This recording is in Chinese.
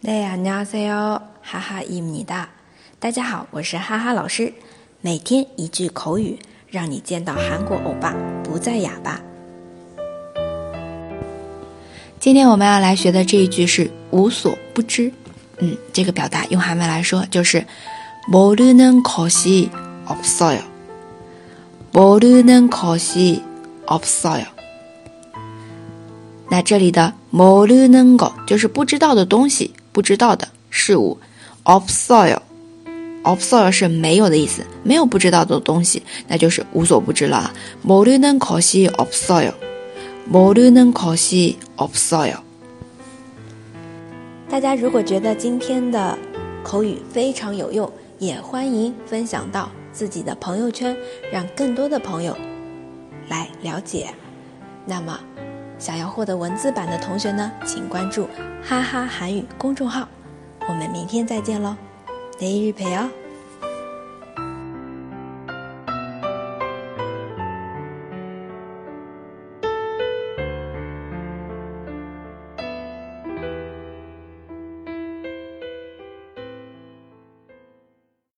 네 안녕하세요， 哈哈伊米哒。大家好，我是哈哈老师。每天一句口语，让你见到韩国欧巴不再哑巴。今天我们要来学的这一句是无所不知。嗯，这个表达用韩文来说就是모르는것이없어 요。 모르는것이없어 요。 那这里的모르는것就是不知道的东西。 不知道的事物，of soil，of soil 是没有的意思，没有不知道的东西，那就是无所不知了。모르는것이 of soil，모르는것이 of soil。大家如果觉得今天的口语非常有用，也欢迎分享到自己的朋友圈，让更多的朋友来了解。那么。 想要获得文字版的同学呢，请关注哈哈韩语公众号。我们明天再见喽，每日陪哦。